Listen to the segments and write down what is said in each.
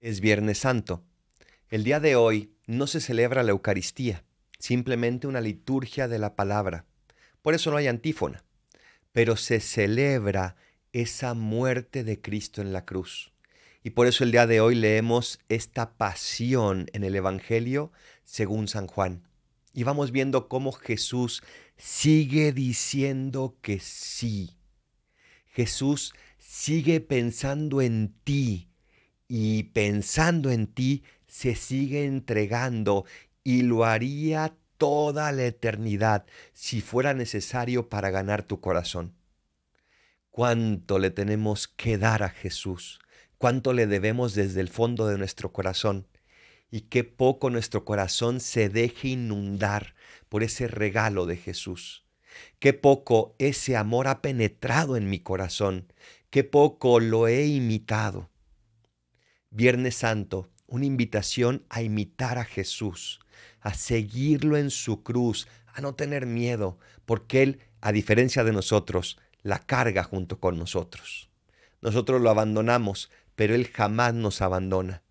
Es Viernes Santo. El día de hoy no se celebra la Eucaristía, simplemente una liturgia de la palabra. Por eso no hay antífona. Pero se celebra esa muerte de Cristo en la cruz. Y por eso el día de hoy leemos esta pasión en el Evangelio según San Juan. Y vamos viendo cómo Jesús sigue diciendo que sí. Jesús sigue pensando en ti y pensando en ti se sigue entregando y lo haría toda la eternidad si fuera necesario para ganar tu corazón. ¿Cuánto le tenemos que dar a Jesús? ¿Cuánto le debemos desde el fondo de nuestro corazón? Y qué poco nuestro corazón se deje inundar por ese regalo de Jesús. Qué poco ese amor ha penetrado en mi corazón. Qué poco lo he imitado. Viernes Santo, una invitación a imitar a Jesús, a seguirlo en su cruz, a no tener miedo, porque Él, a diferencia de nosotros, la carga junto con nosotros. Nosotros lo abandonamos, pero Él jamás nos abandona.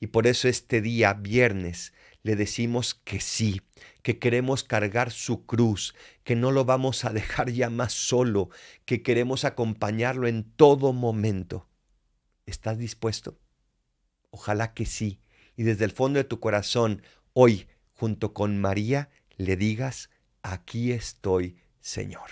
Y por eso este día, viernes, le decimos que sí, que queremos cargar su cruz, que no lo vamos a dejar ya más solo, que queremos acompañarlo en todo momento. ¿Estás dispuesto? Ojalá que sí. Y desde el fondo de tu corazón, hoy, junto con María, le digas, aquí estoy, Señor.